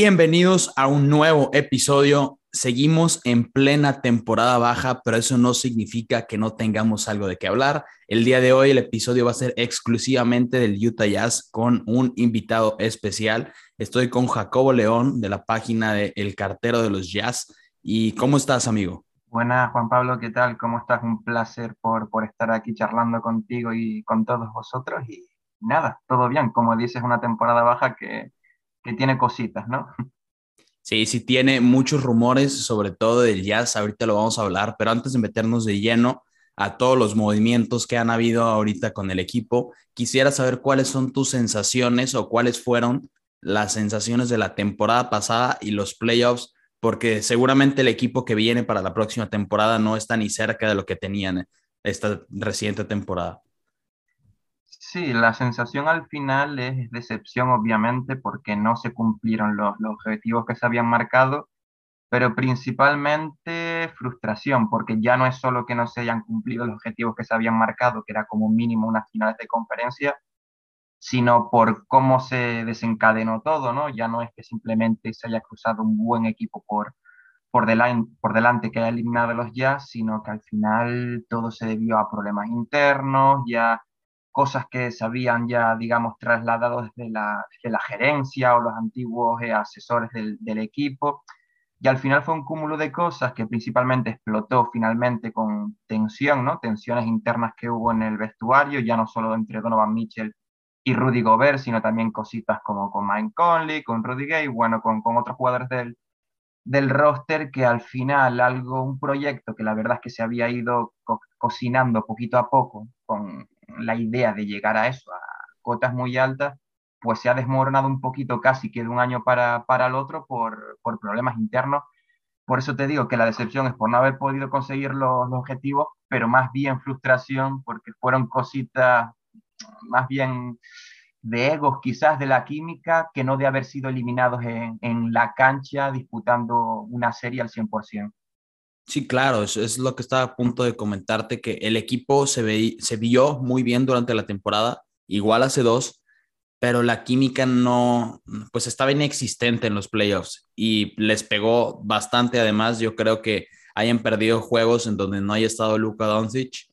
Bienvenidos a un nuevo episodio. Seguimos en plena temporada baja, pero eso no significa que no tengamos algo de qué hablar. El día de hoy el episodio va a ser exclusivamente del Utah Jazz con un invitado especial. Estoy con Jacobo León de la página de El Cartero de los Jazz. ¿Y cómo estás, amigo? Buenas, Juan Pablo, ¿qué tal? ¿Cómo estás? Un placer por, por estar aquí charlando contigo y con todos vosotros. Y nada, todo bien. Como dices, una temporada baja que que tiene cositas, ¿no? Sí, sí tiene muchos rumores, sobre todo del jazz, ahorita lo vamos a hablar, pero antes de meternos de lleno a todos los movimientos que han habido ahorita con el equipo, quisiera saber cuáles son tus sensaciones o cuáles fueron las sensaciones de la temporada pasada y los playoffs, porque seguramente el equipo que viene para la próxima temporada no está ni cerca de lo que tenían esta reciente temporada. Sí, la sensación al final es decepción, obviamente, porque no se cumplieron los, objetivos que se habían marcado, pero principalmente frustración, porque ya no es solo que no se hayan cumplido los objetivos que se habían marcado, que era como mínimo unas finales de conferencia, sino por cómo se desencadenó todo, ¿no? Ya no es que simplemente se haya cruzado un buen equipo por, por, delante, que haya eliminado los Jazz, sino que al final todo se debió a problemas internos, ya cosas que se habían ya, digamos, trasladado desde la, la gerencia o los antiguos eh, asesores del, del, equipo. Y al final fue un cúmulo de cosas que principalmente explotó finalmente con tensión, ¿no? Tensiones internas que hubo en el vestuario, ya no solo entre Donovan Mitchell y Rudy Gobert, sino también cositas como con Mike Conley, con Rudy Gay, bueno, con, con otros jugadores del, del roster que al final algo, un proyecto que la verdad es que se había ido cocinando poquito a poco con la idea de llegar a eso, a cotas muy altas, pues se ha desmoronado un poquito casi que de un año para, para el otro por, por problemas internos. Por eso te digo que la decepción es por no haber podido conseguir los, objetivos, pero más bien frustración porque fueron cositas más bien de egos quizás de la química que no de haber sido eliminados en, en la cancha disputando una serie al 100%. Sí, claro, eso es lo que estaba a punto de comentarte, que el equipo se, ve, se vio muy bien durante la temporada, igual hace dos, pero la química no, pues estaba inexistente en los playoffs y les pegó bastante. Además, yo creo que hayan perdido juegos en donde no haya estado Luka Doncic,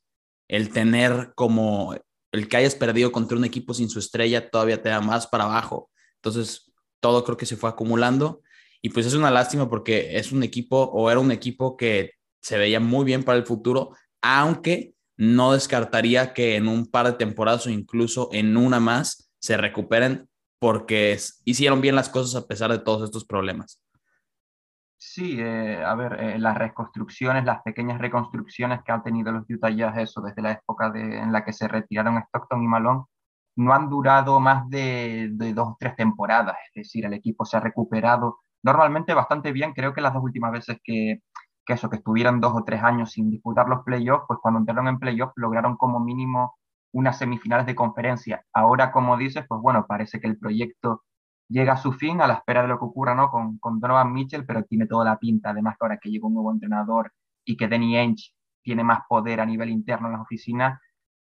el tener como el que hayas perdido contra un equipo sin su estrella todavía te da más para abajo. Entonces, todo creo que se fue acumulando y pues es una lástima porque es un equipo o era un equipo que se veía muy bien para el futuro, aunque no descartaría que en un par de temporadas o incluso en una más se recuperen porque hicieron bien las cosas a pesar de todos estos problemas. Sí, eh, a ver, eh, las reconstrucciones, las pequeñas reconstrucciones que han tenido los Utah Jazz, eso desde la época de, en la que se retiraron Stockton y Malone, no han durado más de, de dos o tres temporadas. Es decir, el equipo se ha recuperado normalmente bastante bien. Creo que las dos últimas veces que, eso, que estuvieron dos o tres años sin disputar los playoffs, pues cuando entraron en playoffs lograron como mínimo unas semifinales de conferencia. Ahora, como dices, pues bueno, parece que el proyecto llega a su fin a la espera de lo que ocurra ¿no? con, con Donovan Mitchell, pero tiene toda la pinta, además que ahora que llega un nuevo entrenador y que Danny Ainge tiene más poder a nivel interno en las oficinas,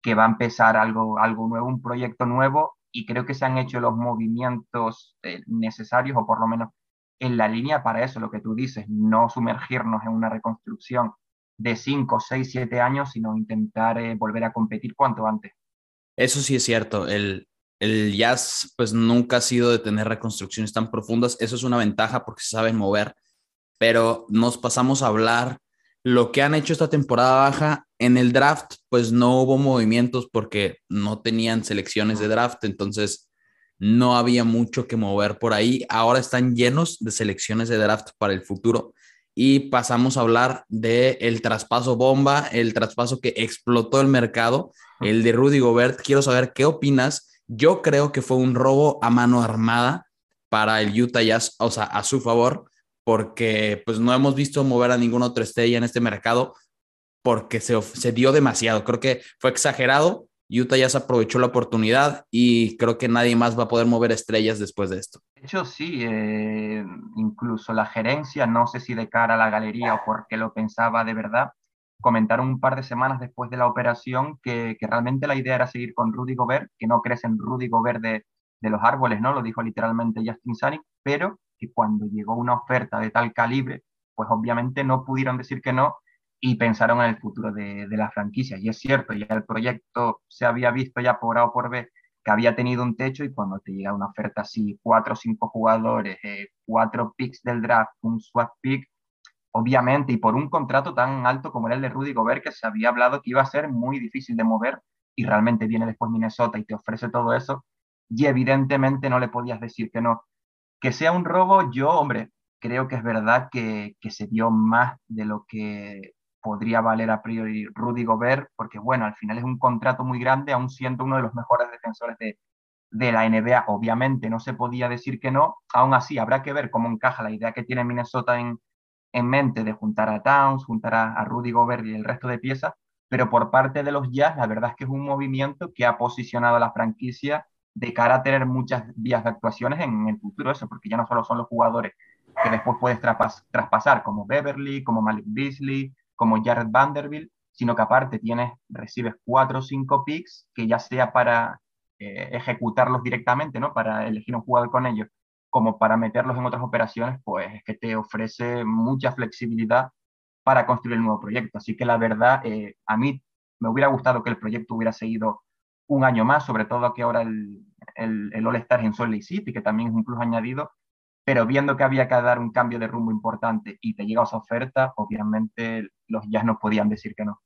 que va a empezar algo, algo nuevo, un proyecto nuevo, y creo que se han hecho los movimientos eh, necesarios, o por lo menos en la línea para eso, lo que tú dices, no sumergirnos en una reconstrucción de 5, 6, 7 años, sino intentar eh, volver a competir cuanto antes. Eso sí es cierto, el, el jazz pues nunca ha sido de tener reconstrucciones tan profundas, eso es una ventaja porque se saben mover, pero nos pasamos a hablar lo que han hecho esta temporada baja en el draft, pues no hubo movimientos porque no tenían selecciones de draft, entonces no había mucho que mover por ahí. Ahora están llenos de selecciones de draft para el futuro. Y pasamos a hablar del el traspaso bomba, el traspaso que explotó el mercado, el de Rudy Gobert. Quiero saber qué opinas. Yo creo que fue un robo a mano armada para el Utah Jazz, o sea, a su favor, porque pues no hemos visto mover a ninguna otra estrella en este mercado porque se, se dio demasiado. Creo que fue exagerado Utah ya se aprovechó la oportunidad y creo que nadie más va a poder mover estrellas después de esto. De hecho, sí, eh, incluso la gerencia, no sé si de cara a la galería o porque lo pensaba de verdad, comentaron un par de semanas después de la operación que, que realmente la idea era seguir con Rudy Gobert, que no crecen Rudy Gobert de, de, los árboles, ¿no? Lo dijo literalmente Justin Sanic, pero que cuando llegó una oferta de tal calibre, pues obviamente no pudieron decir que no y pensaron en el futuro de, de la franquicia. Y es cierto, ya el proyecto se había visto ya por A o por B que había tenido un techo y cuando te llega una oferta así, cuatro o cinco jugadores, eh, cuatro picks del draft, un swap pick, obviamente, y por un contrato tan alto como el de Rudy Gobert, que se había hablado que iba a ser muy difícil de mover, y realmente viene después Minnesota y te ofrece todo eso, y evidentemente no le podías decir que no. Que sea un robo, yo, hombre, creo que es verdad que, que se dio más de lo que podría valer a priori Rudy Gobert, porque bueno, al final es un contrato muy grande, aún siendo uno de los mejores defensores de, de la NBA. Obviamente no se podía decir que no, aún así habrá que ver cómo encaja la idea que tiene Minnesota en, en mente de juntar a Towns, juntar a, Rudy Gobert y el resto de piezas, pero por parte de los Jazz, la verdad es que es un movimiento que ha posicionado a la franquicia de cara a tener muchas vías de actuaciones en el futuro, eso, porque ya no solo son los jugadores que después puedes traspasar, como Beverly, como Malik Beasley, como Jared Vanderbilt, sino que aparte tienes, recibes cuatro o cinco picks que ya sea para eh, ejecutarlos directamente, ¿no? Para elegir un jugador con ellos, como para meterlos en otras operaciones, pues es que te ofrece mucha flexibilidad para construir el nuevo proyecto. Así que la verdad, eh, a mí me hubiera gustado que el proyecto hubiera seguido un año más, sobre todo que ahora el, el, el All-Star en Salt Lake City, que también es un plus añadido, pero viendo que había que dar un cambio de rumbo importante y te llega esa oferta, obviamente los Jazz no podían decir que no.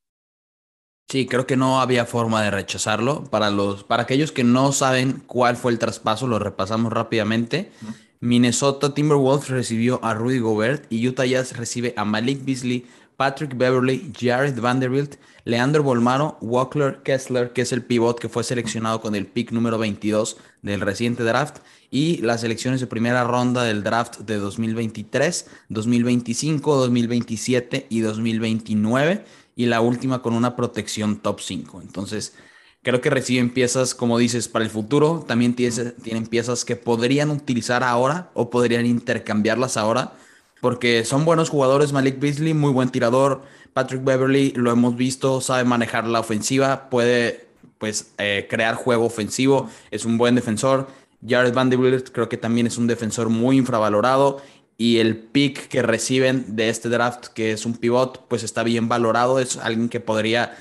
Sí, creo que no había forma de rechazarlo. Para, los, para aquellos que no saben cuál fue el traspaso, lo repasamos rápidamente. Minnesota Timberwolves recibió a Rudy Gobert y Utah Jazz recibe a Malik Beasley, Patrick Beverly, Jared Vanderbilt, Leandro Bolmaro, Walker Kessler, que es el pivot que fue seleccionado con el pick número 22 del reciente draft, y las elecciones de primera ronda del draft de 2023, 2025, 2027 y 2029, y la última con una protección top 5. Entonces, creo que reciben piezas, como dices, para el futuro. También tienen piezas que podrían utilizar ahora o podrían intercambiarlas ahora porque son buenos jugadores. Malik Beasley, muy buen tirador. Patrick Beverly, lo hemos visto, sabe manejar la ofensiva, puede pues eh, crear juego ofensivo, es un buen defensor. Jared Vanderbilt creo que también es un defensor muy infravalorado y el pick que reciben de este draft, que es un pivot, pues está bien valorado, es alguien que podría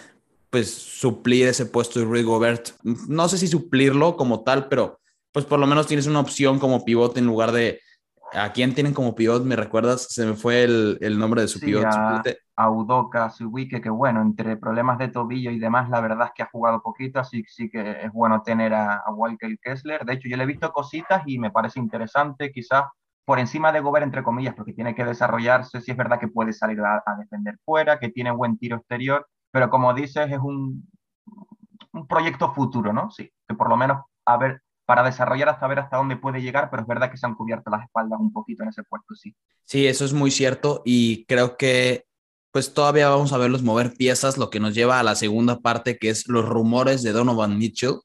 pues suplir ese puesto de Rudy Gobert. No sé si suplirlo como tal, pero pues por lo menos tienes una opción como pivot en lugar de ¿A quién tienen como pivot? ¿Me recuerdas? Se me fue el, el nombre de su pivot. A, a Udoka que bueno, entre problemas de tobillo y demás, la verdad es que ha jugado poquito, así sí que es bueno tener a, a Walker Kessler. De hecho, yo le he visto cositas y me parece interesante, quizás por encima de Gobert, entre comillas, porque tiene que desarrollarse. Sí es verdad que puede salir a, a defender fuera, que tiene buen tiro exterior, pero como dices, es un, un proyecto futuro, ¿no? Sí, que por lo menos a ver para desarrollar hasta ver hasta dónde puede llegar, pero es verdad que se han cubierto las espaldas un poquito en ese puesto, sí. Sí, eso es muy cierto y creo que pues todavía vamos a verlos mover piezas, lo que nos lleva a la segunda parte, que es los rumores de Donovan Mitchell.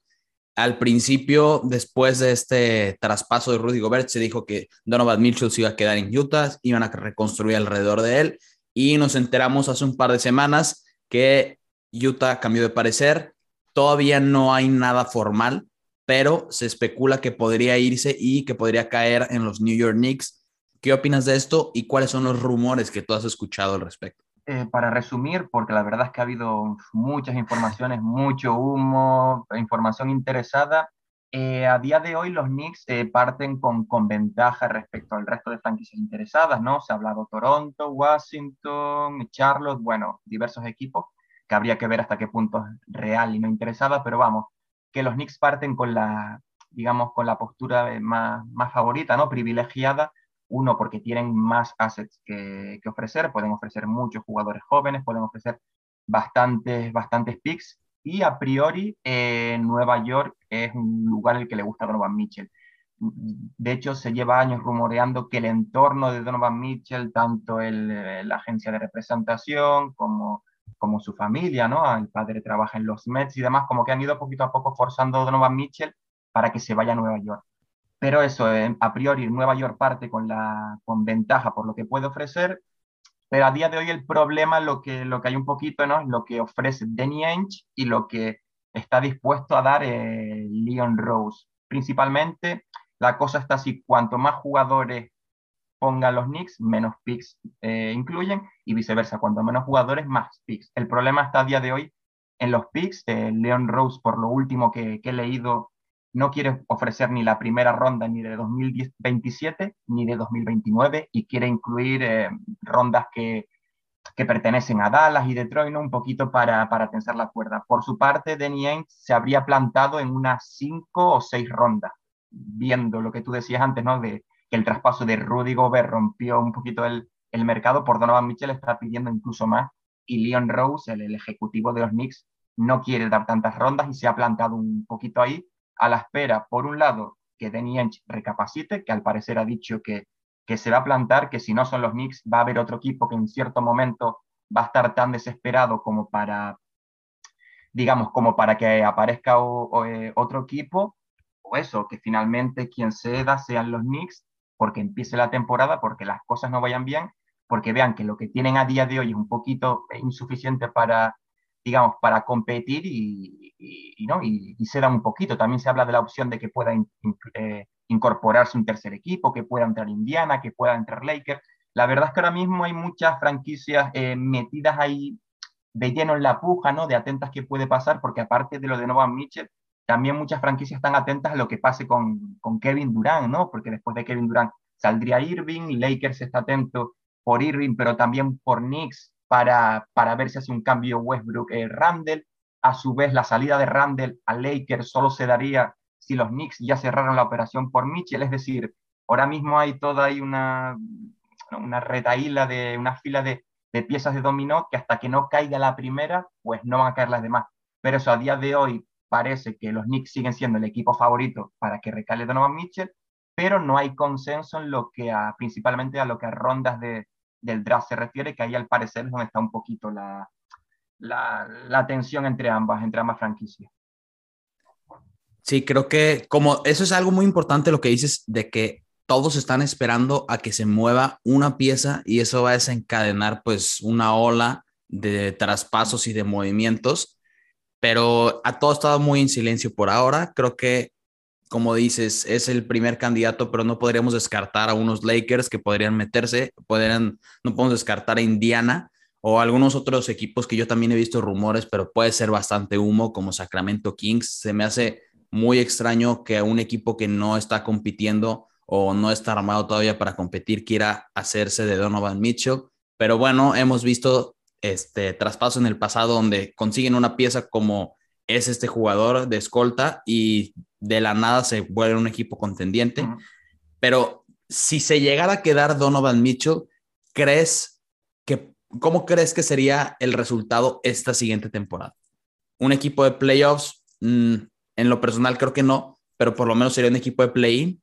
Al principio, después de este traspaso de Rudy Gobert, se dijo que Donovan Mitchell se iba a quedar en Utah, iban a reconstruir alrededor de él y nos enteramos hace un par de semanas que Utah cambió de parecer. Todavía no hay nada formal, pero se especula que podría irse y que podría caer en los New York Knicks. ¿Qué opinas de esto y cuáles son los rumores que tú has escuchado al respecto? Eh, para resumir, porque la verdad es que ha habido muchas informaciones, mucho humo, información interesada. Eh, a día de hoy los Knicks eh, parten con, con ventaja respecto al resto de franquicias interesadas, ¿no? Se ha hablado Toronto, Washington, Charlotte, bueno, diversos equipos que habría que ver hasta qué punto es real y no interesada, pero vamos, que los Knicks parten con la, digamos, con la postura más, más favorita, ¿no? Privilegiada. Uno, porque tienen más assets que, que ofrecer, pueden ofrecer muchos jugadores jóvenes, pueden ofrecer bastantes, bastantes picks. Y a priori, eh, Nueva York es un lugar el que le gusta a Donovan Mitchell. De hecho, se lleva años rumoreando que el entorno de Donovan Mitchell, tanto el, la agencia de representación como como su familia, ¿no? El padre trabaja en los Mets y demás, como que han ido poquito a poco forzando a Donovan Mitchell para que se vaya a Nueva York. Pero eso, eh, a priori, Nueva York parte con, la, con ventaja por lo que puede ofrecer, pero a día de hoy el problema, lo que, lo que hay un poquito, ¿no? Es lo que ofrece Danny Ainge y lo que está dispuesto a dar eh, Leon Rose. Principalmente, la cosa está así, cuanto más jugadores pongan los Knicks, menos picks eh, incluyen y viceversa. Cuanto menos jugadores, más picks. El problema está a día de hoy en los picks. Eh, Leon Rose, por lo último que, he leído, no quiere ofrecer ni la primera ronda ni de 2027 ni de 2029 y quiere incluir eh, rondas que, que, pertenecen a Dallas y Detroit, ¿no? un poquito para, tensar la cuerda. Por su parte, Danny Ainge se habría plantado en unas cinco o seis rondas, viendo lo que tú decías antes, ¿no? De, que el traspaso de Rudy Gobert rompió un poquito el, el mercado, por Donovan Mitchell está pidiendo incluso más. Y Leon Rose, el, ejecutivo de los Knicks, no quiere dar tantas rondas y se ha plantado un poquito ahí a la espera, por un lado, que Danny Ainge recapacite, que al parecer ha dicho que, que se va a plantar, que si no son los Knicks va a haber otro equipo que en cierto momento va a estar tan desesperado como para, digamos, como para que aparezca eh, otro equipo, o eso, que finalmente quien ceda sean los Knicks porque empiece la temporada, porque las cosas no vayan bien, porque vean que lo que tienen a día de hoy es un poquito insuficiente para, digamos, para competir y, y, ¿no? y, da un poquito. También se habla de la opción de que pueda eh, incorporarse un tercer equipo, que pueda entrar Indiana, que pueda entrar Lakers. La verdad es que ahora mismo hay muchas franquicias eh, metidas ahí de lleno en la puja, ¿no? De atentas que puede pasar, porque aparte de lo de Nova Mitchell, también muchas franquicias están atentas a lo que pase con, Kevin Durant, ¿no? Porque después de Kevin Durant saldría Irving, Lakers está atento por Irving, pero también por Knicks para, para ver si hace un cambio Westbrook-Randall. Eh, a su vez, la salida de Randall a Lakers solo se daría si los Knicks ya cerraron la operación por Mitchell, es decir, ahora mismo hay toda ahí una, una retaíla de una fila de, de piezas de dominó que hasta que no caiga la primera, pues no van a caer las demás. Pero eso a día de hoy parece que los Knicks siguen siendo el equipo favorito para que recale Donovan Mitchell, pero no hay consenso en lo que a, principalmente a lo que a rondas de, del draft se refiere, que ahí al parecer es donde está un poquito la, la, la tensión entre ambas, entre ambas franquicias. Sí, creo que como eso es algo muy importante lo que dices de que todos están esperando a que se mueva una pieza y eso va a desencadenar pues una ola de traspasos y de movimientos pero a todo estado muy en silencio por ahora. Creo que, como dices, es el primer candidato, pero no podríamos descartar a unos Lakers que podrían meterse, podrían, no podemos descartar a Indiana o algunos otros equipos que yo también he visto rumores, pero puede ser bastante humo, como Sacramento Kings. Se me hace muy extraño que un equipo que no está compitiendo o no está armado todavía para competir quiera hacerse de Donovan Mitchell. Pero bueno, hemos visto este traspaso en el pasado donde consiguen una pieza como es este jugador de escolta y de la nada se vuelve un equipo contendiente. Pero si se llegara a quedar Donovan Mitchell, ¿crees que, cómo crees que sería el resultado esta siguiente temporada? ¿Un equipo de playoffs? Mm, en lo personal creo que no, pero por lo menos sería un equipo de play-in.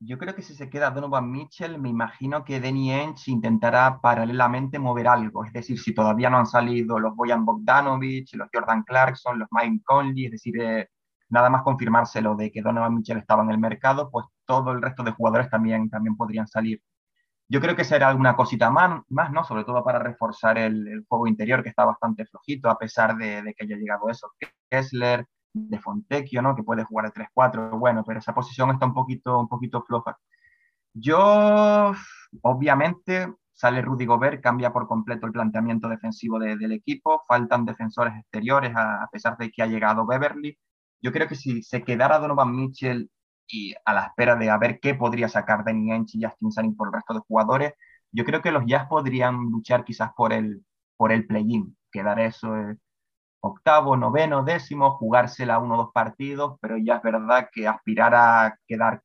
Yo creo que si se queda Donovan Mitchell, me imagino que Danny Ainge intentará paralelamente mover algo. Es decir, si todavía no han salido los Boyan Bogdanovich, los Jordan Clarkson, los Mike Conley, es decir, eh, nada más confirmárselo de que Donovan Mitchell estaba en el mercado, pues todo el resto de jugadores también, también podrían salir. Yo creo que será alguna cosita más, más ¿no? Sobre todo para reforzar el, juego interior, que está bastante flojito, a pesar de, de que haya llegado eso. Kessler, de Fontecchio, ¿no? Que puede jugar de 3-4, bueno, pero esa posición está un poquito, un poquito floja. Yo, obviamente, sale Rudy Gobert, cambia por completo el planteamiento defensivo del equipo, faltan defensores exteriores a, pesar de que ha llegado Beverly. Yo creo que si se quedara Donovan Mitchell y a la espera de a ver qué podría sacar Danny Ainge y Justin Sunning por el resto de jugadores, yo creo que los Jazz podrían luchar quizás por el, por el play-in, quedar eso eh, octavo, noveno, décimo, jugársela uno o dos partidos, pero ya es verdad que aspirar a quedar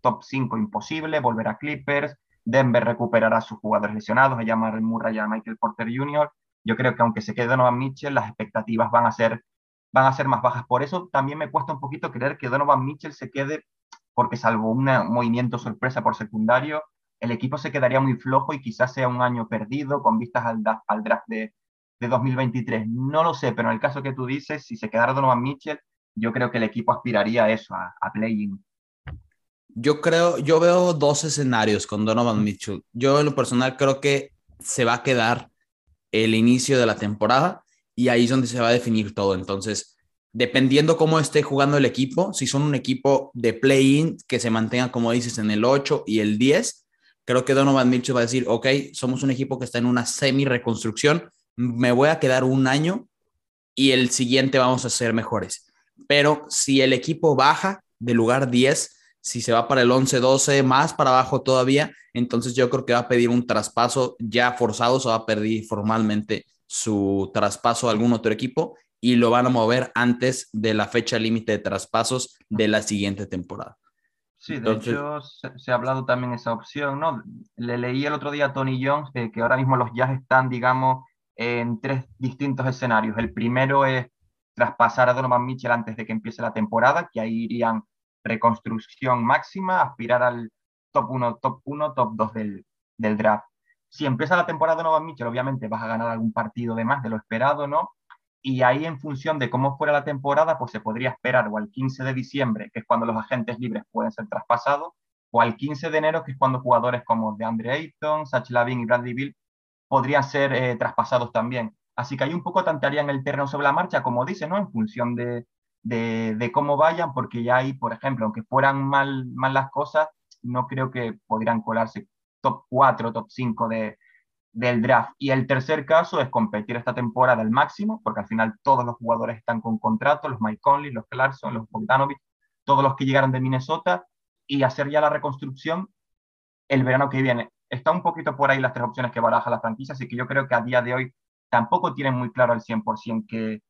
top 5 imposible, volver a Clippers, Denver recuperará a sus jugadores lesionados, a llamar Murray y a Michael Porter Jr. Yo creo que aunque se quede Donovan Mitchell, las expectativas van a ser van a ser más bajas. Por eso también me cuesta un poquito creer que Donovan Mitchell se quede, porque salvo un movimiento sorpresa por secundario, el equipo se quedaría muy flojo y quizás sea un año perdido con vistas al draft de, de 2023. No lo sé, pero en el caso que tú dices, si se quedara Donovan Mitchell, yo creo que el equipo aspiraría a eso, a, a play-in. Yo creo, yo veo dos escenarios con Donovan Mitchell. Yo en lo personal creo que se va a quedar el inicio de la temporada y ahí es donde se va a definir todo. Entonces, dependiendo cómo esté jugando el equipo, si son un equipo de play-in que se mantenga, como dices, en el 8 y el 10, creo que Donovan Mitchell va a decir, ok, somos un equipo que está en una semi-reconstrucción, me voy a quedar un año y el siguiente vamos a ser mejores. Pero si el equipo baja de lugar 10, si se va para el 11-12, más para abajo todavía, entonces yo creo que va a pedir un traspaso ya forzado, se va a pedir formalmente su traspaso a algún otro equipo y lo van a mover antes de la fecha límite de traspasos de la siguiente temporada. Sí, de hecho se, ha hablado también esa opción, ¿no? Le leí el otro día a Tony Jones que ahora mismo los Jazz están, digamos, en tres distintos escenarios. El primero es traspasar a Donovan Mitchell antes de que empiece la temporada, que ahí irían reconstrucción máxima, aspirar al top 1, top 1, top 2 del, del draft. Si empieza la temporada Donovan Mitchell, obviamente vas a ganar algún partido de más de lo esperado, ¿no? y ahí en función de cómo fuera la temporada, pues se podría esperar o al 15 de diciembre, que es cuando los agentes libres pueden ser traspasados, o al 15 de enero, que es cuando jugadores como DeAndre Ayton, Sach Lavin y Bradley Bill podrían ser eh, traspasados también. Así que hay un poco tantaría en el terreno sobre la marcha, como dice, ¿no? En función de, de, cómo vayan, porque ya ahí, por ejemplo, aunque fueran mal, mal las cosas, no creo que podrían colarse top 4, top 5 de, del draft. Y el tercer caso es competir esta temporada al máximo, porque al final todos los jugadores están con contrato, los Mike Conley, los Clarkson, los Bogdanovich, todos los que llegaron de Minnesota, y hacer ya la reconstrucción el verano que viene. Está un poquito por ahí las tres opciones que baraja la franquicia, así que yo creo que a día de hoy tampoco tienen muy claro al 100% qué,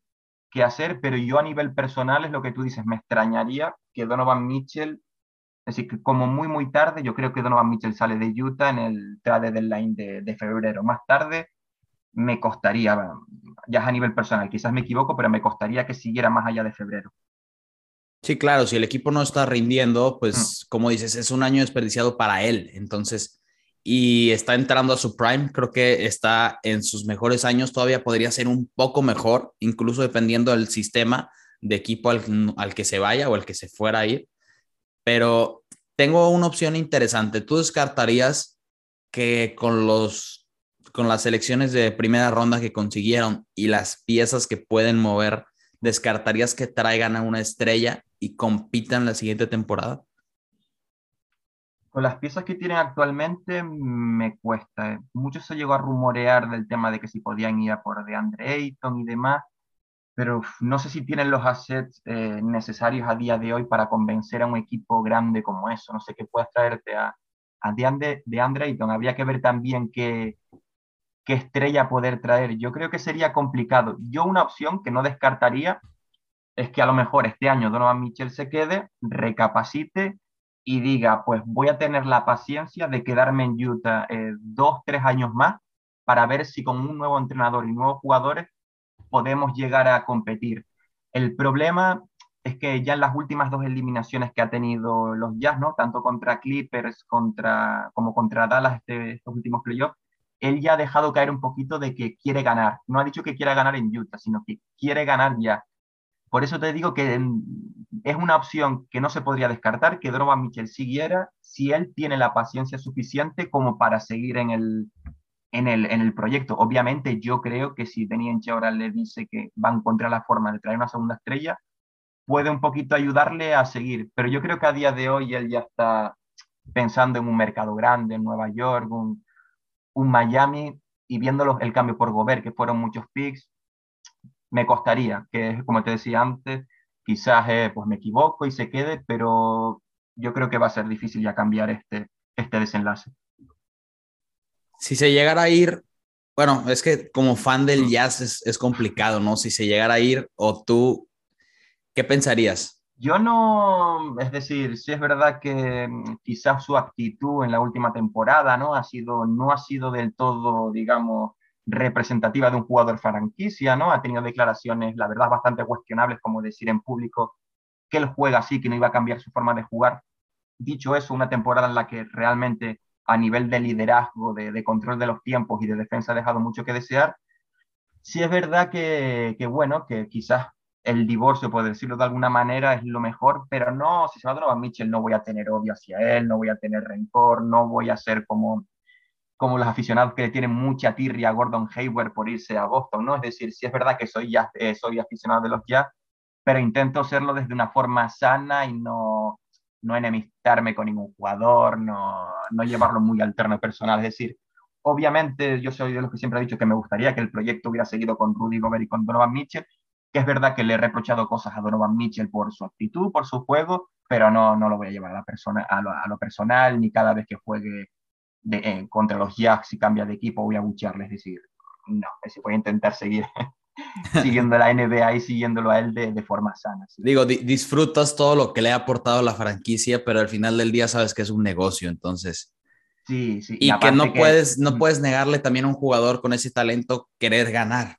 qué hacer, pero yo a nivel personal es lo que tú dices, me extrañaría que Donovan Mitchell Así que como muy, muy tarde, yo creo que Donovan Mitchell sale de Utah en el trade deadline de, de febrero. Más tarde me costaría, ya es a nivel personal, quizás me equivoco, pero me costaría que siguiera más allá de febrero. Sí, claro, si el equipo no está rindiendo, pues mm. como dices, es un año desperdiciado para él. Entonces, y está entrando a su prime, creo que está en sus mejores años, todavía podría ser un poco mejor, incluso dependiendo del sistema de equipo al, al que se vaya o al que se fuera a ir pero tengo una opción interesante. ¿Tú descartarías que con los con las selecciones de primera ronda que consiguieron y las piezas que pueden mover, descartarías que traigan a una estrella y compitan la siguiente temporada? Con las piezas que tienen actualmente me cuesta. Mucho se llegó a rumorear del tema de que si podían ir a por DeAndre Ayton y demás pero no sé si tienen los assets eh, necesarios a día de hoy para convencer a un equipo grande como eso. No sé qué puedas traerte a, a de, de Ayton. Habría que ver también qué, qué estrella poder traer. Yo creo que sería complicado. Yo una opción que no descartaría es que a lo mejor este año Donovan Mitchell se quede, recapacite y diga, pues voy a tener la paciencia de quedarme en Utah eh, dos, tres años más para ver si con un nuevo entrenador y nuevos jugadores podemos llegar a competir. El problema es que ya en las últimas dos eliminaciones que ha tenido los Jazz, ¿no? tanto contra Clippers contra, como contra Dallas este, estos últimos playoffs, él ya ha dejado caer un poquito de que quiere ganar. No ha dicho que quiera ganar en Utah, sino que quiere ganar ya. Por eso te digo que es una opción que no se podría descartar, que Droba Mitchell siguiera si él tiene la paciencia suficiente como para seguir en el, en el, en el proyecto. Obviamente yo creo que si Teniente ahora le dice que va a encontrar la forma de traer una segunda estrella, puede un poquito ayudarle a seguir. Pero yo creo que a día de hoy él ya está pensando en un mercado grande, en Nueva York, un, un Miami, y viendo el cambio por Gobert, que fueron muchos picks, me costaría, que como te decía antes, quizás eh, pues me equivoco y se quede, pero yo creo que va a ser difícil ya cambiar este, este desenlace si se llegara a ir, bueno, es que como fan del jazz es, complicado, ¿no? Si se llegara a ir o tú, ¿qué pensarías? Yo no, es decir, sí es verdad que mm, quizás su actitud en la última temporada, ¿no? Ha sido, no ha sido del todo, digamos, representativa de un jugador franquicia, ¿no? Ha tenido declaraciones, la verdad, bastante cuestionables, como decir en público que él juega así, que no iba a cambiar su forma de jugar. Dicho eso, una temporada en la que realmente a nivel de liderazgo, de, control de los tiempos y de defensa ha dejado mucho que desear. Sí es verdad que, bueno, que quizás el divorcio, por decirlo de alguna manera, es lo mejor, pero no, si se va a Donovan Mitchell no voy a tener odio hacia él, no voy a tener rencor, no voy a ser como, como los aficionados que tienen mucha tirria a Gordon Hayward por irse a Boston, ¿no? Es decir, si es verdad que soy, ya, eh, soy aficionado de los Jazz, pero intento hacerlo desde una forma sana y no, no enemistarme con ningún jugador, no, no llevarlo muy alterno personal. Es decir, obviamente yo soy de los que siempre he dicho que me gustaría que el proyecto hubiera seguido con Rudy Gobert y con Donovan Mitchell, que es verdad que le he reprochado cosas a Donovan Mitchell por su actitud, por su juego, pero no, no lo voy a llevar a, la persona, a, lo, personal, ni cada vez que juegue de, eh, contra los Jacks y cambia de equipo voy a bucharle, es decir, no, voy a intentar seguir siguiendo la NBA y siguiéndolo a él de, de forma sana. Digo, disfrutas todo lo que le ha aportado la franquicia, pero al final del día sabes que es un negocio, entonces. Sí, sí. Y, que no puedes, no puedes negarle también a un jugador con ese talento querer ganar,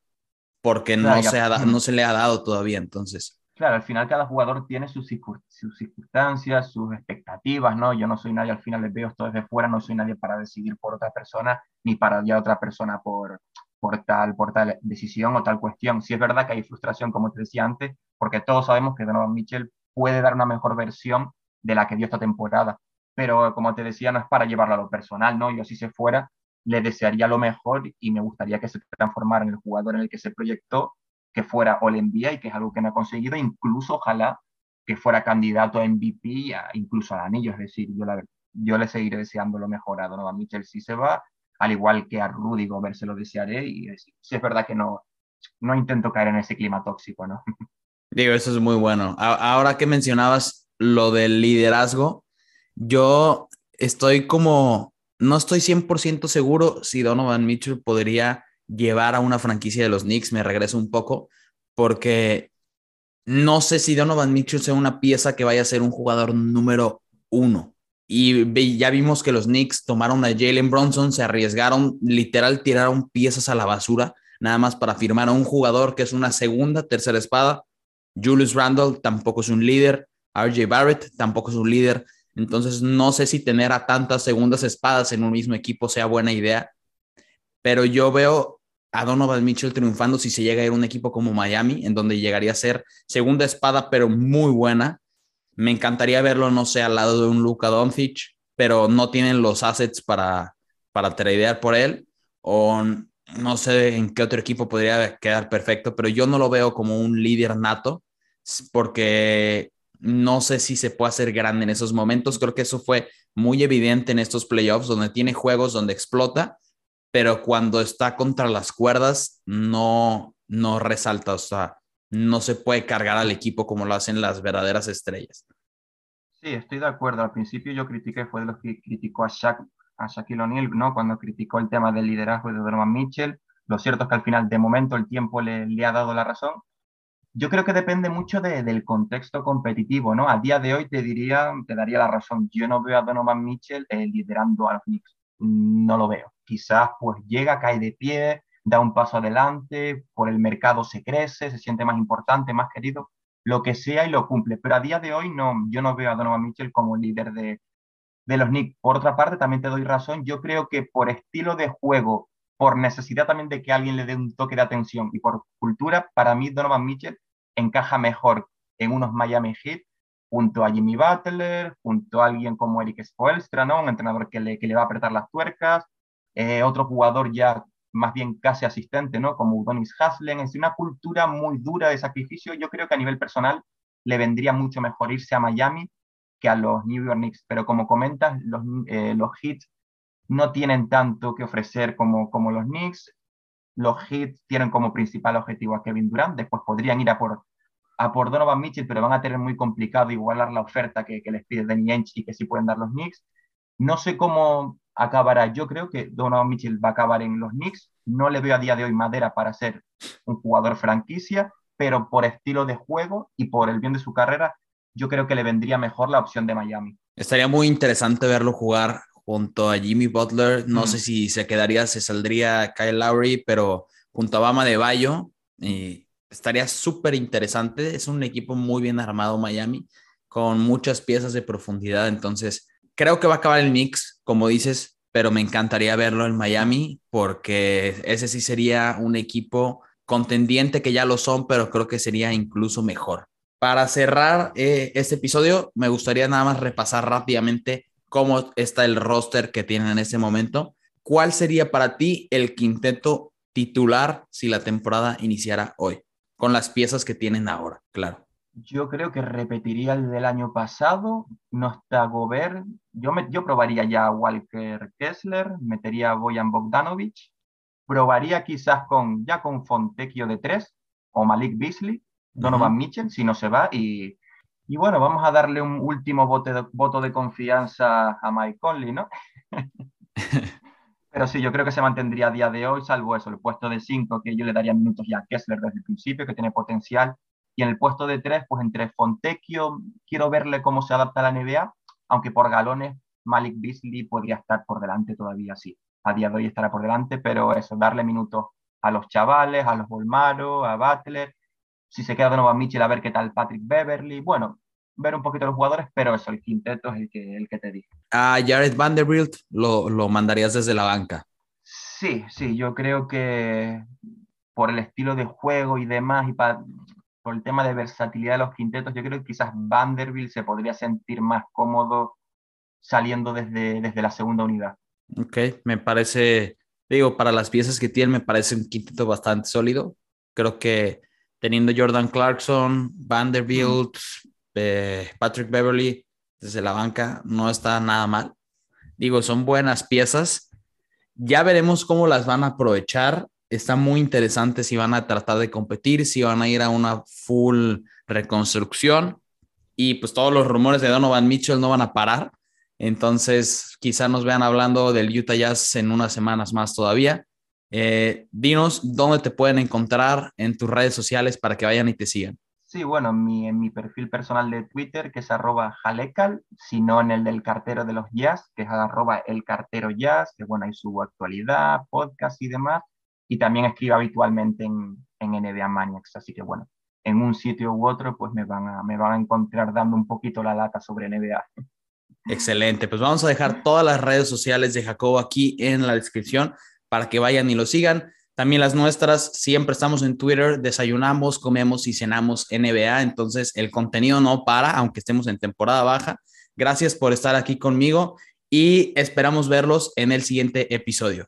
porque no, se, no se le ha dado todavía, entonces. Claro, al final cada jugador tiene sus, circunstancias, sus expectativas, ¿no? Yo no soy nadie, al final les veo esto desde fuera, no soy nadie para decidir por otra persona, ni para ya otra persona por, por tal, por tal decisión o tal cuestión. Sí es verdad que hay frustración, como te decía antes, porque todos sabemos que Donovan Mitchell puede dar una mejor versión de la que dio esta temporada, pero como te decía, no es para llevarlo a lo personal, ¿no? Yo si se fuera, le desearía lo mejor y me gustaría que se transformara en el jugador en el que se proyectó, que fuera All y que es algo que no ha conseguido, incluso ojalá que fuera candidato a MVP, a, incluso al anillo, es decir, yo, la, yo le seguiré deseando lo mejor a Donovan Mitchell si se va al igual que a Rudy Gobert se lo desearé y es, es verdad que no, no intento caer en ese clima tóxico, ¿no? Digo, eso es muy bueno. Ahora que mencionabas lo del liderazgo, yo estoy como, no estoy 100% seguro si Donovan Mitchell podría llevar a una franquicia de los Knicks, me regreso un poco, porque no sé si Donovan Mitchell sea una pieza que vaya a ser un jugador número uno. Y ya vimos que los Knicks tomaron a Jalen Bronson, se arriesgaron, literal tiraron piezas a la basura, nada más para firmar a un jugador que es una segunda, tercera espada. Julius Randle tampoco es un líder, RJ Barrett tampoco es un líder. Entonces no sé si tener a tantas segundas espadas en un mismo equipo sea buena idea, pero yo veo a Donovan Mitchell triunfando si se llega a ir a un equipo como Miami, en donde llegaría a ser segunda espada, pero muy buena me encantaría verlo, no sé, al lado de un Luka Doncic, pero no tienen los assets para, para tradear por él. O no sé en qué otro equipo podría quedar perfecto, pero yo no lo veo como un líder nato, porque no sé si se puede hacer grande en esos momentos. Creo que eso fue muy evidente en estos playoffs, donde tiene juegos donde explota, pero cuando está contra las cuerdas no, no resalta. O sea, no se puede cargar al equipo como lo hacen las verdaderas estrellas. Sí, estoy de acuerdo. Al principio yo critiqué, fue de los que criticó a, Shaq, a Shaquille O'Neal, ¿no? Cuando criticó el tema del liderazgo de Donovan Mitchell. Lo cierto es que al final, de momento, el tiempo le, ha dado la razón. Yo creo que depende mucho del contexto competitivo, ¿no? A día de hoy te diría, te daría la razón. Yo no veo a Donovan Mitchell eh, liderando a los Knicks. No lo veo. Quizás pues llega, cae de pie, da un paso adelante, por el mercado se crece, se siente más importante, más querido, lo que sea y lo cumple. Pero a día de hoy no, yo no veo a Donovan Mitchell como líder de, de los Knicks. Por otra parte, también te doy razón, yo creo que por estilo de juego, por necesidad también de que alguien le dé un toque de atención y por cultura, para mí Donovan Mitchell encaja mejor en unos Miami Heat junto a Jimmy Butler, junto a alguien como Eric Spoelstra, ¿no? Un entrenador que le, que le va a apretar las tuercas, eh, otro jugador ya más bien casi asistente, ¿no? Como Udonis Haslem, es una cultura muy dura de sacrificio. Yo creo que a nivel personal le vendría mucho mejor irse a Miami que a los New York Knicks, pero como comentas, los, eh, los Heat no tienen tanto que ofrecer como, como los Knicks. Los Heat tienen como principal objetivo a Kevin Durant, después podrían ir a por, a por Donovan Mitchell, pero van a tener muy complicado igualar la oferta que, que les pide Danny Ainge y que sí pueden dar los Knicks. No sé cómo acabará. Yo creo que Donovan Mitchell va a acabar en los Knicks. No le veo a día de hoy madera para ser un jugador franquicia, pero por estilo de juego y por el bien de su carrera, yo creo que le vendría mejor la opción de Miami. Estaría muy interesante verlo jugar junto a Jimmy Butler. No sé si se quedaría, se saldría Kyle Lowry, pero junto a Bama de Bayo, eh, estaría súper interesante. Es un equipo muy bien armado Miami, con muchas piezas de profundidad. Entonces, creo que va a acabar el Knicks, como dices, pero me encantaría verlo en Miami porque ese sí sería un equipo contendiente que ya lo son, pero creo que sería incluso mejor. Para cerrar eh, este episodio, me gustaría nada más repasar rápidamente cómo está el roster que tienen en este momento. ¿Cuál sería para ti el quinteto titular si la temporada iniciara hoy? Con las piezas que tienen ahora, claro. Yo creo que repetiría el del año pasado. No está Gobert. Yo, me, yo probaría ya a Walker Kessler, metería a Boyan Bogdanovic. Probaría quizás con, ya con Fontecchio de tres o Malik Beasley, Donovan Mitchell, si no se va. Y, y, bueno, vamos a darle un último voto de, voto de confianza a Mike Conley, ¿no? Pero sí, yo creo que se mantendría a día de hoy, salvo eso, el puesto de 5, que yo le daría minutos ya a Kessler desde el principio, que tiene potencial. Y en el puesto de 3, pues entre Fontecchio, quiero verle cómo se adapta a la NBA, aunque por galones Malik Beasley podría estar por delante todavía, sí. A día de hoy estará por delante, pero eso, darle minutos a los chavales, a los Bolmaro, a Butler. Si se queda de nuevo a Mitchell, a ver qué tal Patrick Beverly. Bueno, ver un poquito los jugadores, pero eso, el quinteto es el que, el que te dije. A Jared Vanderbilt lo, lo mandarías desde la banca. Sí, sí, yo creo que por el estilo de juego y demás, y por el tema de versatilidad de los quintetos, yo creo que quizás Vanderbilt se podría sentir más cómodo saliendo desde, desde la segunda unidad. Ok, me parece, digo, para las piezas que tiene, me parece un quinteto bastante sólido. Creo que teniendo Jordan Clarkson, Vanderbilt, Patrick Beverly desde la banca no está nada mal. Digo, son buenas piezas. Ya veremos cómo las van a aprovechar. Está muy interesante si van a tratar de competir, si van a ir a una full reconstrucción. Y pues todos los rumores de Donovan Mitchell no van a parar. Entonces, quizá nos vean hablando del Utah Jazz en unas semanas más todavía. Eh, dinos dónde te pueden encontrar en tus redes sociales para que vayan y te sigan. Sí, bueno, en mi, en mi perfil personal de Twitter, que es arroba jalecal, sino en el del cartero de los jazz, que es arroba el cartero jazz, que bueno, hay su actualidad, podcast y demás, y también escribo habitualmente en, en NBA Maniacs, así que bueno, en un sitio u otro, pues me van, a, me van a encontrar dando un poquito la data sobre NBA. Excelente, pues vamos a dejar todas las redes sociales de Jacobo aquí en la descripción para que vayan y lo sigan. También las nuestras, siempre estamos en Twitter, desayunamos, comemos y cenamos NBA, entonces el contenido no para, aunque estemos en temporada baja. Gracias por estar aquí conmigo y esperamos verlos en el siguiente episodio.